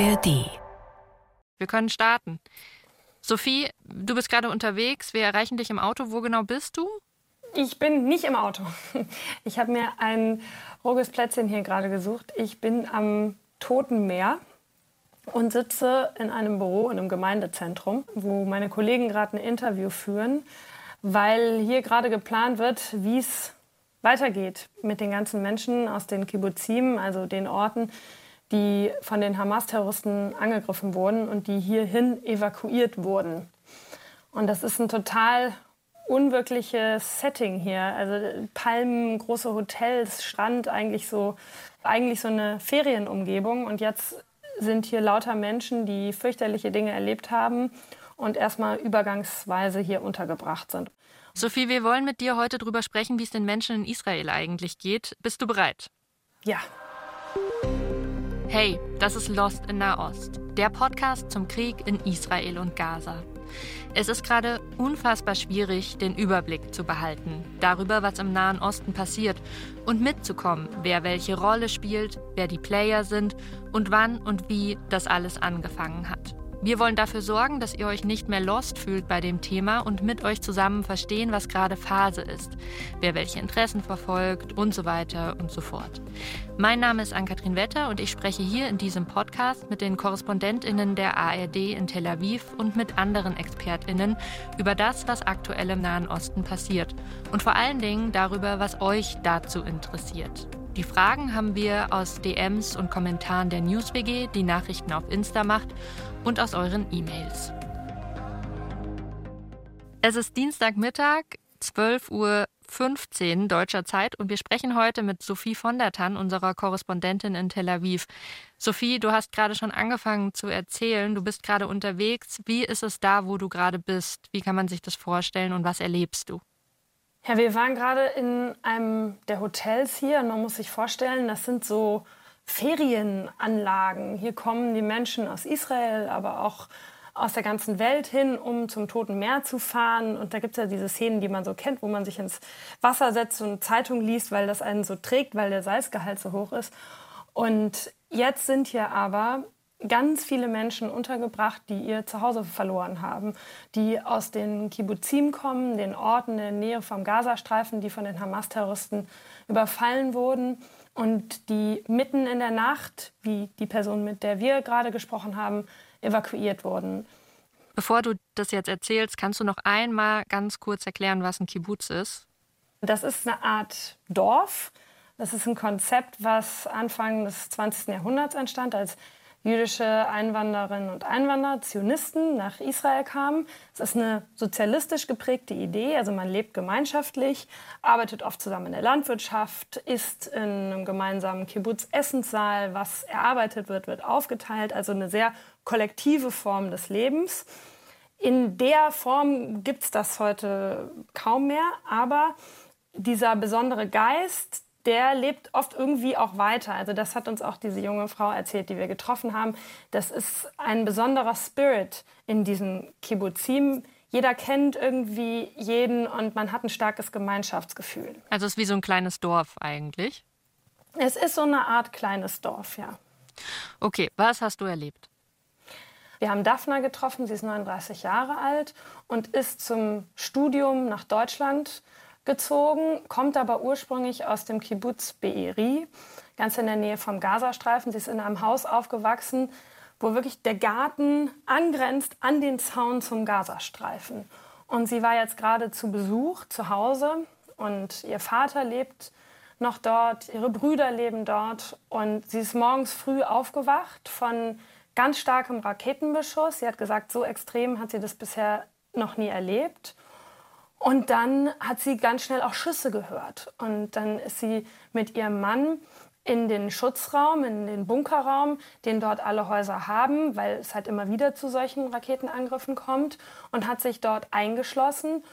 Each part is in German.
ARD. Wir können starten. Sophie, du bist gerade unterwegs. Wir erreichen dich im Auto. Wo genau bist du? Ich bin nicht im Auto. Ich habe mir ein ruhiges Plätzchen hier gerade gesucht. Ich bin am Toten Meer und sitze in einem Büro in einem Gemeindezentrum, wo meine Kollegen gerade ein Interview führen, weil hier gerade geplant wird, wie es weitergeht mit den ganzen Menschen aus den Kibbuzim, also den Orten, die von den Hamas-Terroristen angegriffen wurden und die hierhin evakuiert wurden. Und das ist ein total unwirkliches Setting hier. Also Palmen, große Hotels, Strand, eigentlich so, eigentlich so eine Ferienumgebung. Und jetzt sind hier lauter Menschen, die fürchterliche Dinge erlebt haben und erstmal übergangsweise hier untergebracht sind. Sophie, wir wollen mit dir heute darüber sprechen, wie es den Menschen in Israel eigentlich geht. Bist du bereit? Ja. Hey, das ist Lost in Nahost, der Podcast zum Krieg in Israel und Gaza. Es ist gerade unfassbar schwierig, den Überblick zu behalten darüber, was im Nahen Osten passiert und mitzukommen, wer welche Rolle spielt, wer die Player sind und wann und wie das alles angefangen hat. Wir wollen dafür sorgen, dass ihr euch nicht mehr lost fühlt bei dem Thema und mit euch zusammen verstehen, was gerade Phase ist, wer welche Interessen verfolgt und so weiter und so fort. Mein Name ist Ann-Kathrin Wetter und ich spreche hier in diesem Podcast mit den KorrespondentInnen der ARD in Tel Aviv und mit anderen ExpertInnen über das, was aktuell im Nahen Osten passiert und vor allen Dingen darüber, was euch dazu interessiert. Die Fragen haben wir aus DMs und Kommentaren der NewsWG, die Nachrichten auf Insta macht und aus euren E-Mails. Es ist Dienstagmittag, 12.15 Uhr deutscher Zeit und wir sprechen heute mit Sophie von der Tann, unserer Korrespondentin in Tel Aviv. Sophie, du hast gerade schon angefangen zu erzählen, du bist gerade unterwegs. Wie ist es da, wo du gerade bist? Wie kann man sich das vorstellen und was erlebst du? Ja, wir waren gerade in einem der Hotels hier und man muss sich vorstellen, das sind so Ferienanlagen. Hier kommen die Menschen aus Israel, aber auch aus der ganzen Welt hin, um zum Toten Meer zu fahren. Und da gibt es ja diese Szenen, die man so kennt, wo man sich ins Wasser setzt und Zeitung liest, weil das einen so trägt, weil der Salzgehalt so hoch ist. Und jetzt sind hier aber ganz viele Menschen untergebracht, die ihr Zuhause verloren haben, die aus den Kibbuzim kommen, den Orten in der Nähe vom Gazastreifen, die von den Hamas-Terroristen überfallen wurden und die mitten in der Nacht, wie die Person, mit der wir gerade gesprochen haben, evakuiert wurden. Bevor du das jetzt erzählst, kannst du noch einmal ganz kurz erklären, was ein Kibbutz ist? Das ist eine Art Dorf. Das ist ein Konzept, was Anfang des 20. Jahrhunderts entstand, als jüdische Einwanderinnen und Einwanderer, Zionisten, nach Israel kamen. Es ist eine sozialistisch geprägte Idee, also man lebt gemeinschaftlich, arbeitet oft zusammen in der Landwirtschaft, isst in einem gemeinsamen Kibbutz-Essenssaal, was erarbeitet wird, wird aufgeteilt, also eine sehr kollektive Form des Lebens. In der Form gibt es das heute kaum mehr, aber dieser besondere Geist, der lebt oft irgendwie auch weiter. Also das hat uns auch diese junge Frau erzählt, die wir getroffen haben. Das ist ein besonderer Spirit in diesem Kibbuzim. Jeder kennt irgendwie jeden und man hat ein starkes Gemeinschaftsgefühl. Also es ist wie so ein kleines Dorf eigentlich? Es ist so eine Art kleines Dorf, ja. Okay, was hast du erlebt? Wir haben Daphna getroffen, sie ist 39 Jahre alt und ist zum Studium nach Deutschland gezogen, kommt aber ursprünglich aus dem Kibbutz Be'eri, ganz in der Nähe vom Gazastreifen. Sie ist in einem Haus aufgewachsen, wo wirklich der Garten angrenzt an den Zaun zum Gazastreifen. Und sie war jetzt gerade zu Besuch zu Hause und ihr Vater lebt noch dort, ihre Brüder leben dort und sie ist morgens früh aufgewacht von ganz starkem Raketenbeschuss. Sie hat gesagt, so extrem hat sie das bisher noch nie erlebt. Und dann hat sie ganz schnell auch Schüsse gehört. Und dann ist sie mit ihrem Mann in den Schutzraum, in den Bunkerraum, den dort alle Häuser haben, weil es halt immer wieder zu solchen Raketenangriffen kommt, und hat sich dort eingeschlossen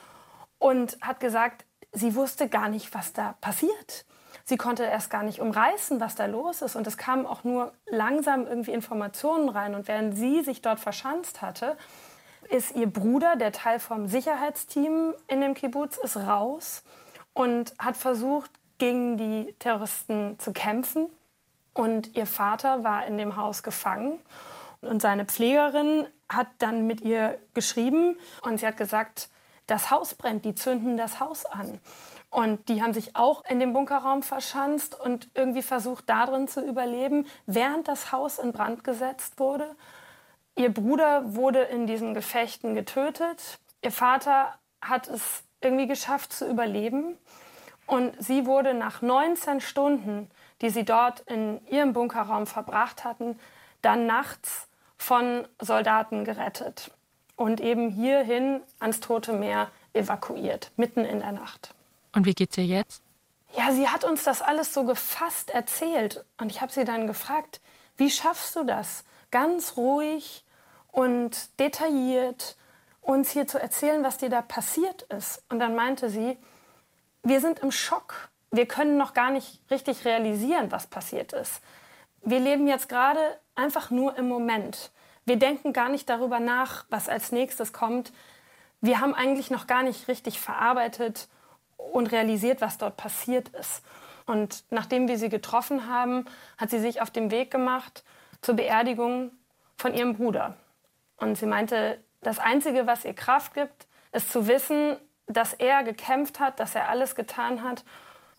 und hat gesagt, sie wusste gar nicht, was da passiert. Sie konnte erst gar nicht umreißen, was da los ist. Und es kamen auch nur langsam irgendwie Informationen rein. Und während sie sich dort verschanzt hatte, ist ihr Bruder, der Teil vom Sicherheitsteam in dem Kibbutz, ist raus und hat versucht, gegen die Terroristen zu kämpfen. Und ihr Vater war in dem Haus gefangen. Und seine Pflegerin hat dann mit ihr geschrieben und sie hat gesagt, das Haus brennt, die zünden das Haus an. Und die haben sich auch in dem Bunkerraum verschanzt und irgendwie versucht, darin zu überleben, während das Haus in Brand gesetzt wurde. Ihr Bruder wurde in diesen Gefechten getötet. Ihr Vater hat es irgendwie geschafft zu überleben. Und sie wurde nach 19 Stunden, die sie dort in ihrem Bunkerraum verbracht hatten, dann nachts von Soldaten gerettet und eben hierhin ans Tote Meer evakuiert, mitten in der Nacht. Und wie geht's ihr jetzt? Ja, sie hat uns das alles so gefasst erzählt. Und ich habe sie dann gefragt, wie schaffst du das, ganz ruhig und detailliert uns hier zu erzählen, was dir da passiert ist? Und dann meinte sie, wir sind im Schock. Wir können noch gar nicht richtig realisieren, was passiert ist. Wir leben jetzt gerade einfach nur im Moment. Wir denken gar nicht darüber nach, was als nächstes kommt. Wir haben eigentlich noch gar nicht richtig verarbeitet und realisiert, was dort passiert ist. Und nachdem wir sie getroffen haben, hat sie sich auf den Weg gemacht zur Beerdigung von ihrem Bruder. Und sie meinte, das Einzige, was ihr Kraft gibt, ist zu wissen, dass er gekämpft hat, dass er alles getan hat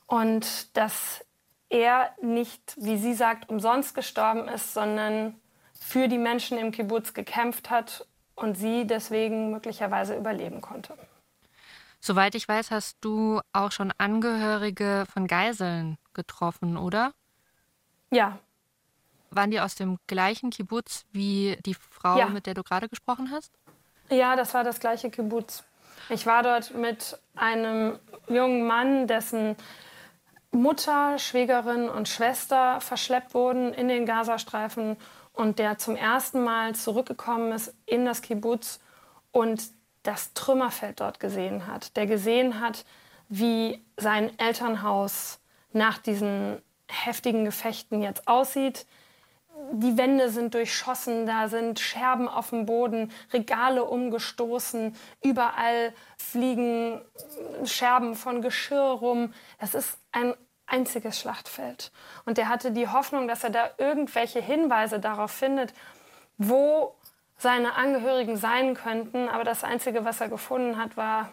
und dass er nicht, wie sie sagt, umsonst gestorben ist, sondern für die Menschen im Kibbutz gekämpft hat und sie deswegen möglicherweise überleben konnte. Soweit ich weiß, hast du auch schon Angehörige von Geiseln getroffen, oder? Ja. Waren die aus dem gleichen Kibbutz wie die Frau, ja. mit der du gerade gesprochen hast? Ja, das war das gleiche Kibbutz. Ich war dort mit einem jungen Mann, dessen Mutter, Schwägerin und Schwester verschleppt wurden in den Gazastreifen und der zum ersten Mal zurückgekommen ist in das Kibbutz und das Trümmerfeld dort gesehen hat, der gesehen hat, wie sein Elternhaus nach diesen heftigen Gefechten jetzt aussieht. Die Wände sind durchschossen, da sind Scherben auf dem Boden, Regale umgestoßen, überall fliegen Scherben von Geschirr rum. Es ist ein einziges Schlachtfeld. Und er hatte die Hoffnung, dass er da irgendwelche Hinweise darauf findet, wo seine Angehörigen sein könnten. Aber das Einzige, was er gefunden hat, war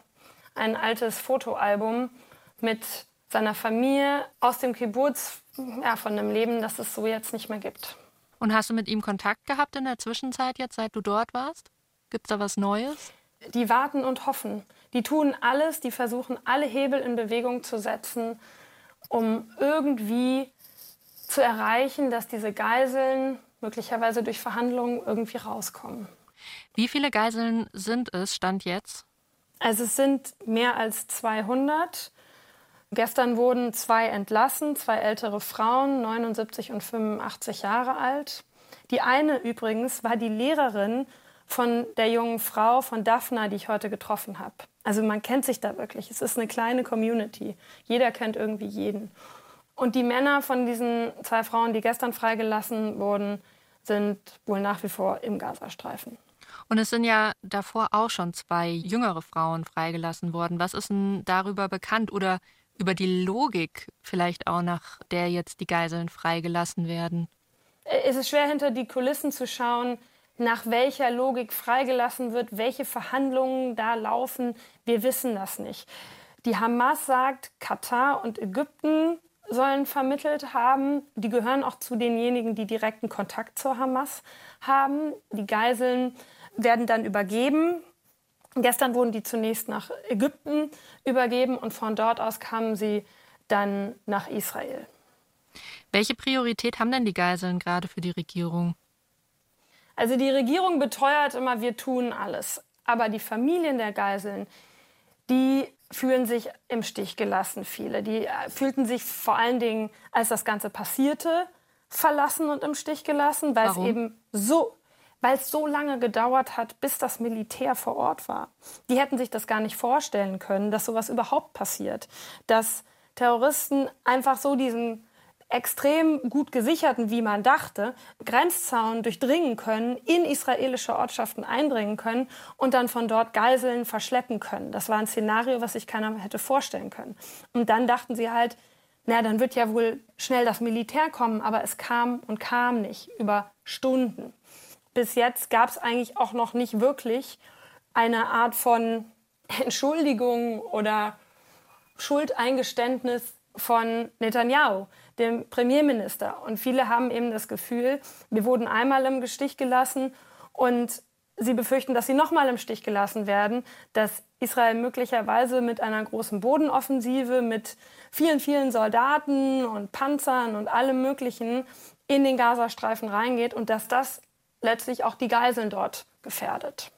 ein altes Fotoalbum mit seiner Familie aus dem Kibbutz, ja, von einem Leben, das es so jetzt nicht mehr gibt. Und hast du mit ihm Kontakt gehabt in der Zwischenzeit jetzt, seit du dort warst? Gibt es da was Neues? Die warten und hoffen. Die tun alles, die versuchen alle Hebel in Bewegung zu setzen, um irgendwie zu erreichen, dass diese Geiseln möglicherweise durch Verhandlungen irgendwie rauskommen. Wie viele Geiseln sind es, Stand jetzt? Also es sind mehr als 200. Gestern wurden zwei entlassen, zwei ältere Frauen, 79 und 85 Jahre alt. Die eine übrigens war die Lehrerin von der jungen Frau, von Daphna, die ich heute getroffen habe. Also man kennt sich da wirklich. Es ist eine kleine Community. Jeder kennt irgendwie jeden. Und die Männer von diesen zwei Frauen, die gestern freigelassen wurden, sind wohl nach wie vor im Gazastreifen. Und es sind ja davor auch schon zwei jüngere Frauen freigelassen worden. Was ist denn darüber bekannt oder über die Logik vielleicht auch, nach der jetzt die Geiseln freigelassen werden? Es ist schwer hinter die Kulissen zu schauen, nach welcher Logik freigelassen wird, welche Verhandlungen da laufen. Wir wissen das nicht. Die Hamas sagt, Katar und Ägypten sollen vermittelt haben. Die gehören auch zu denjenigen, die direkten Kontakt zur Hamas haben. Die Geiseln werden dann übergeben. Gestern wurden die zunächst nach Ägypten übergeben und von dort aus kamen sie dann nach Israel. Welche Priorität haben denn die Geiseln gerade für die Regierung? Also die Regierung beteuert immer, wir tun alles. Aber die Familien der Geiseln, die fühlen sich im Stich gelassen, viele. Die äh, fühlten sich vor allen Dingen, als das Ganze passierte, verlassen und im Stich gelassen, weil Warum? es eben so, weil es so lange gedauert hat, bis das Militär vor Ort war. Die hätten sich das gar nicht vorstellen können, dass sowas überhaupt passiert. Dass Terroristen einfach so diesen extrem gut gesicherten, wie man dachte, Grenzzaun durchdringen können, in israelische Ortschaften eindringen können und dann von dort Geiseln verschleppen können. Das war ein Szenario, was sich keiner hätte vorstellen können. Und dann dachten sie halt, na, dann wird ja wohl schnell das Militär kommen, aber es kam und kam nicht über Stunden. Bis jetzt gab es eigentlich auch noch nicht wirklich eine Art von Entschuldigung oder Schuldeingeständnis von Netanyahu, dem Premierminister. Und viele haben eben das Gefühl, wir wurden einmal im Stich gelassen und sie befürchten, dass sie nochmal im Stich gelassen werden, dass Israel möglicherweise mit einer großen Bodenoffensive, mit vielen, vielen Soldaten und Panzern und allem Möglichen in den Gazastreifen reingeht und dass das letztlich auch die Geiseln dort gefährdet.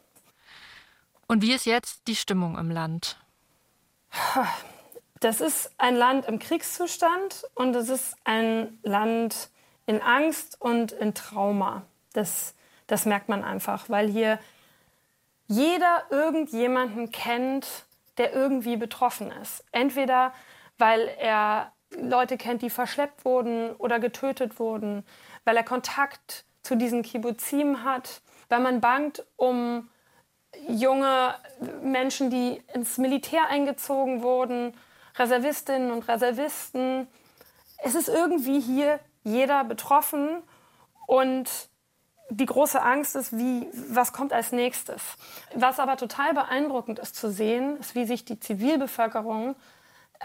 Und wie ist jetzt die Stimmung im Land? Das ist ein Land im Kriegszustand und es ist ein Land in Angst und in Trauma. Das, das merkt man einfach, weil hier jeder irgendjemanden kennt, der irgendwie betroffen ist. Entweder weil er Leute kennt, die verschleppt wurden oder getötet wurden, weil er Kontakt zu diesen Kibbuzim hat, weil man bangt um junge Menschen, die ins Militär eingezogen wurden, Reservistinnen und Reservisten. Es ist irgendwie hier jeder betroffen und die große Angst ist, wie, was kommt als nächstes. Was aber total beeindruckend ist zu sehen, ist, wie sich die Zivilbevölkerung,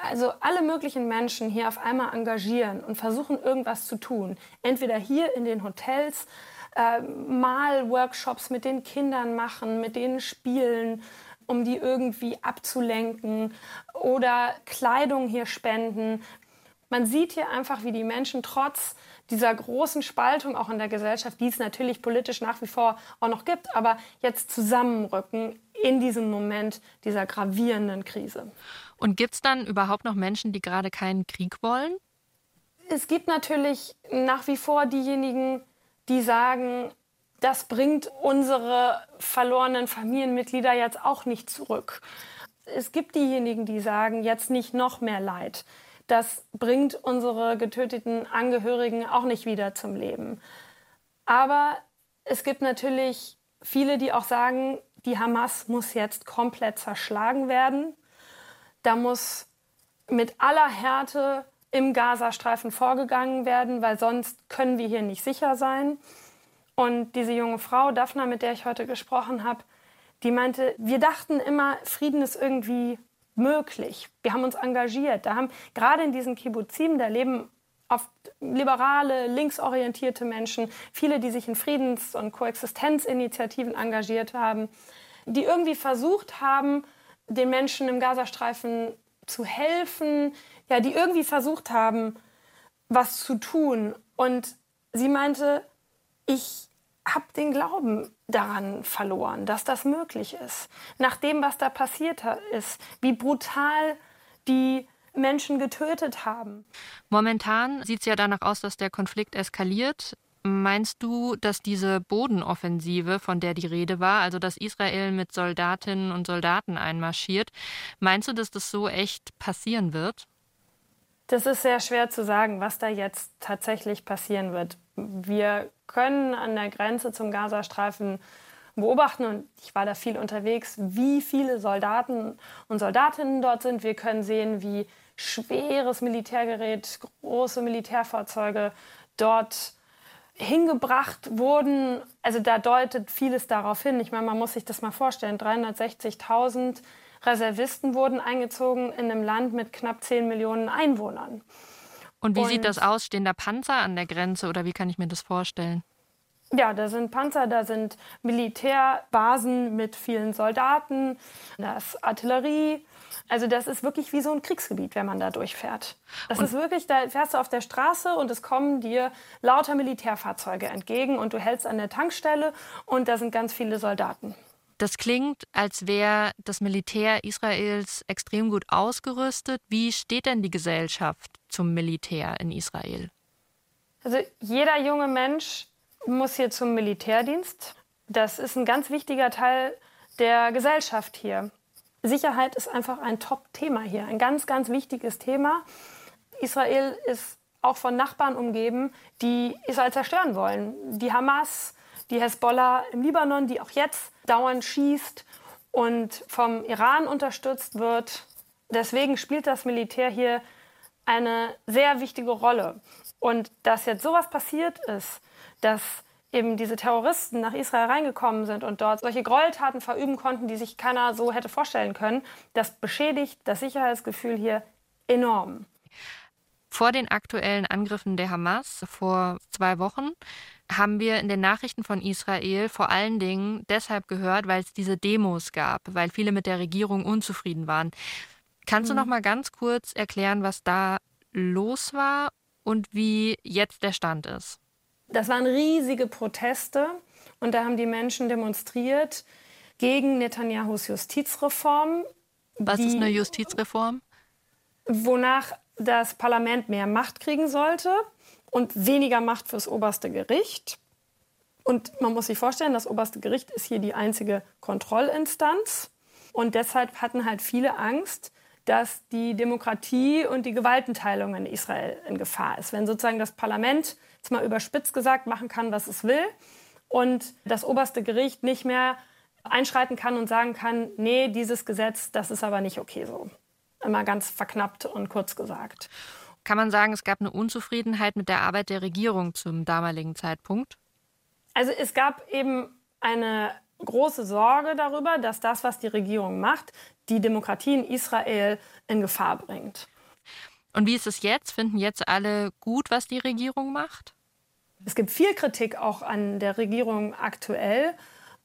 also alle möglichen Menschen hier auf einmal engagieren und versuchen, irgendwas zu tun. Entweder hier in den Hotels, äh, mal Workshops mit den Kindern machen, mit denen spielen, um die irgendwie abzulenken oder Kleidung hier spenden. Man sieht hier einfach, wie die Menschen trotz dieser großen Spaltung auch in der Gesellschaft, die es natürlich politisch nach wie vor auch noch gibt, aber jetzt zusammenrücken in diesem Moment dieser gravierenden Krise. Und gibt es dann überhaupt noch Menschen, die gerade keinen Krieg wollen? Es gibt natürlich nach wie vor diejenigen, die sagen, das bringt unsere verlorenen Familienmitglieder jetzt auch nicht zurück. Es gibt diejenigen, die sagen, jetzt nicht noch mehr Leid. Das bringt unsere getöteten Angehörigen auch nicht wieder zum Leben. Aber es gibt natürlich viele, die auch sagen, die Hamas muss jetzt komplett zerschlagen werden. Da muss mit aller Härte im Gazastreifen vorgegangen werden, weil sonst können wir hier nicht sicher sein. Und diese junge Frau, Daphna, mit der ich heute gesprochen habe, die meinte, wir dachten immer, Frieden ist irgendwie möglich. Wir haben uns engagiert. Da haben gerade in diesen Kibbuzim, da leben oft liberale, linksorientierte Menschen, viele, die sich in Friedens- und Koexistenzinitiativen engagiert haben, die irgendwie versucht haben, den Menschen im Gazastreifen zu helfen, ja, die irgendwie versucht haben, was zu tun. Und sie meinte, ich habe den Glauben daran verloren, dass das möglich ist. Nach dem, was da passiert ist, wie brutal die Menschen getötet haben. Momentan sieht es ja danach aus, dass der Konflikt eskaliert. Meinst du, dass diese Bodenoffensive, von der die Rede war, also dass Israel mit Soldatinnen und Soldaten einmarschiert, meinst du, dass das so echt passieren wird? Das ist sehr schwer zu sagen, was da jetzt tatsächlich passieren wird. Wir können an der Grenze zum Gazastreifen beobachten und ich war da viel unterwegs, wie viele Soldaten und Soldatinnen dort sind. Wir können sehen, wie schweres Militärgerät, große Militärfahrzeuge dort hingebracht wurden. Also da deutet vieles darauf hin. Ich meine, man muss sich das mal vorstellen. 360.000 Reservisten wurden eingezogen in einem Land mit knapp 10 Millionen Einwohnern. Und wie und, sieht das aus? Stehen da Panzer an der Grenze oder wie kann ich mir das vorstellen? Ja, da sind Panzer, da sind Militärbasen mit vielen Soldaten, da ist Artillerie. Also das ist wirklich wie so ein Kriegsgebiet, wenn man da durchfährt. Das und ist wirklich, da fährst du auf der Straße und es kommen dir lauter Militärfahrzeuge entgegen und du hältst an der Tankstelle und da sind ganz viele Soldaten. Das klingt, als wäre das Militär Israels extrem gut ausgerüstet. Wie steht denn die Gesellschaft zum Militär in Israel? Also jeder junge Mensch muss hier zum Militärdienst. Das ist ein ganz wichtiger Teil der Gesellschaft hier. Sicherheit ist einfach ein Top-Thema hier, ein ganz, ganz wichtiges Thema. Israel ist auch von Nachbarn umgeben, die Israel zerstören wollen. Die Hamas, die Hezbollah im Libanon, die auch jetzt dauernd schießt und vom Iran unterstützt wird. Deswegen spielt das Militär hier eine sehr wichtige Rolle. Und dass jetzt sowas passiert ist, dass eben diese Terroristen nach Israel reingekommen sind und dort solche Gräueltaten verüben konnten, die sich keiner so hätte vorstellen können, das beschädigt das Sicherheitsgefühl hier enorm. Vor den aktuellen Angriffen der Hamas vor zwei Wochen haben wir in den Nachrichten von Israel vor allen Dingen deshalb gehört, weil es diese Demos gab, weil viele mit der Regierung unzufrieden waren. Kannst mhm. du noch mal ganz kurz erklären, was da los war und wie jetzt der Stand ist? Das waren riesige Proteste und da haben die Menschen demonstriert gegen Netanyahus Justizreform. Was die, ist eine Justizreform? Wonach das Parlament mehr Macht kriegen sollte und weniger Macht fürs oberste Gericht. Und man muss sich vorstellen, das oberste Gericht ist hier die einzige Kontrollinstanz. Und deshalb hatten halt viele Angst, dass die Demokratie und die Gewaltenteilung in Israel in Gefahr ist. Wenn sozusagen das Parlament, jetzt mal überspitzt gesagt, machen kann, was es will und das oberste Gericht nicht mehr einschreiten kann und sagen kann, nee, dieses Gesetz, das ist aber nicht okay so. Immer ganz verknappt und kurz gesagt. Kann man sagen, es gab eine Unzufriedenheit mit der Arbeit der Regierung zum damaligen Zeitpunkt? Also es gab eben eine große Sorge darüber, dass das, was die Regierung macht, die Demokratie in Israel in Gefahr bringt. Und wie ist es jetzt? Finden jetzt alle gut, was die Regierung macht? Es gibt viel Kritik auch an der Regierung aktuell,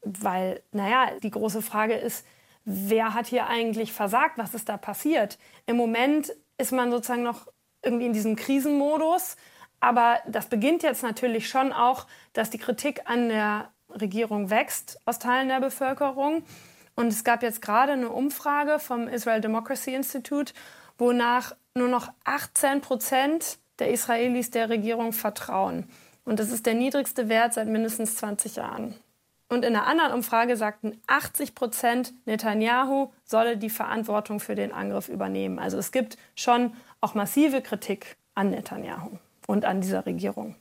weil, naja, die große Frage ist, wer hat hier eigentlich versagt? Was ist da passiert? Im Moment ist man sozusagen noch irgendwie in diesem Krisenmodus. Aber das beginnt jetzt natürlich schon auch, dass die Kritik an der Regierung wächst aus Teilen der Bevölkerung. Und es gab jetzt gerade eine Umfrage vom Israel Democracy Institute, wonach nur noch 18 Prozent der Israelis der Regierung vertrauen. Und das ist der niedrigste Wert seit mindestens 20 Jahren. Und in einer anderen Umfrage sagten 80 Prozent, Netanyahu solle die Verantwortung für den Angriff übernehmen. Also es gibt schon auch massive Kritik an Netanyahu und an dieser Regierung.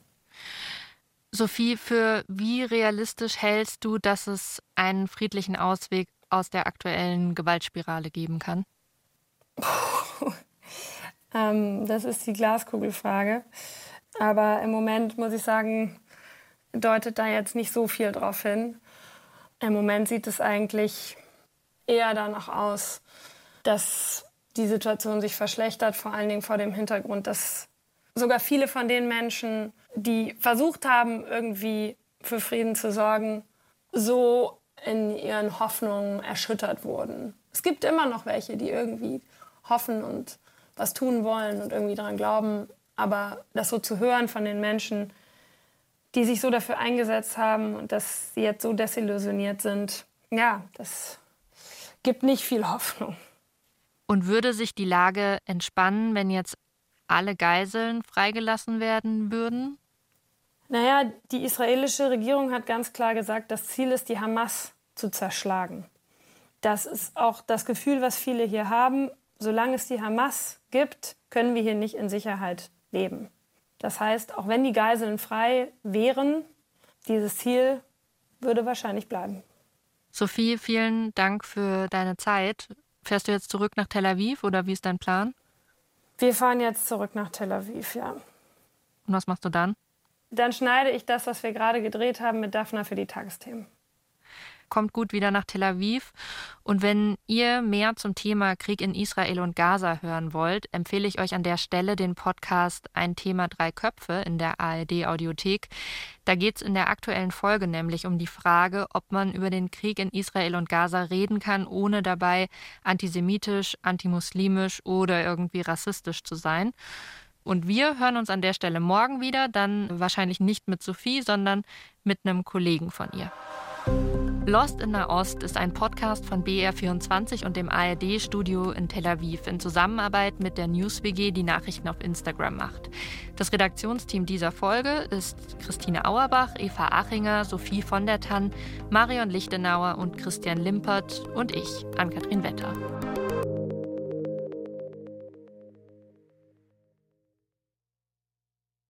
Sophie, für wie realistisch hältst du, dass es einen friedlichen Ausweg aus der aktuellen Gewaltspirale geben kann? ähm, das ist die Glaskugelfrage. Aber im Moment muss ich sagen, deutet da jetzt nicht so viel drauf hin. Im Moment sieht es eigentlich eher danach aus, dass die Situation sich verschlechtert, vor allen Dingen vor dem Hintergrund, dass sogar viele von den Menschen, die versucht haben, irgendwie für Frieden zu sorgen, so in ihren Hoffnungen erschüttert wurden. Es gibt immer noch welche, die irgendwie hoffen und was tun wollen und irgendwie daran glauben. Aber das so zu hören von den Menschen, die sich so dafür eingesetzt haben und dass sie jetzt so desillusioniert sind, ja, das gibt nicht viel Hoffnung. Und würde sich die Lage entspannen, wenn jetzt alle Geiseln freigelassen werden würden? Naja, die israelische Regierung hat ganz klar gesagt, das Ziel ist, die Hamas zu zerschlagen. Das ist auch das Gefühl, was viele hier haben. Solange es die Hamas gibt, können wir hier nicht in Sicherheit leben. Das heißt, auch wenn die Geiseln frei wären, dieses Ziel würde wahrscheinlich bleiben. Sophie, vielen Dank für deine Zeit. Fährst du jetzt zurück nach Tel Aviv oder wie ist dein Plan? Wir fahren jetzt zurück nach Tel Aviv, ja. Und was machst du dann? Dann schneide ich das, was wir gerade gedreht haben, mit Daphna für die Tagesthemen kommt gut wieder nach Tel Aviv. Und wenn ihr mehr zum Thema Krieg in Israel und Gaza hören wollt, empfehle ich euch an der Stelle den Podcast Ein Thema drei Köpfe in der ARD Audiothek. Da geht es in der aktuellen Folge nämlich um die Frage, ob man über den Krieg in Israel und Gaza reden kann, ohne dabei antisemitisch, antimuslimisch oder irgendwie rassistisch zu sein. Und wir hören uns an der Stelle morgen wieder, dann wahrscheinlich nicht mit Sophie, sondern mit einem Kollegen von ihr. Lost in Nahost ist ein Podcast von BR24 und dem ARD-Studio in Tel Aviv in Zusammenarbeit mit der NewsWG, die Nachrichten auf Instagram macht. Das Redaktionsteam dieser Folge ist Christine Auerbach, Eva Achinger, Sophie von der Tann, Marion Lichtenauer und Christian Limpert und ich, Ann-Kathrin Wetter.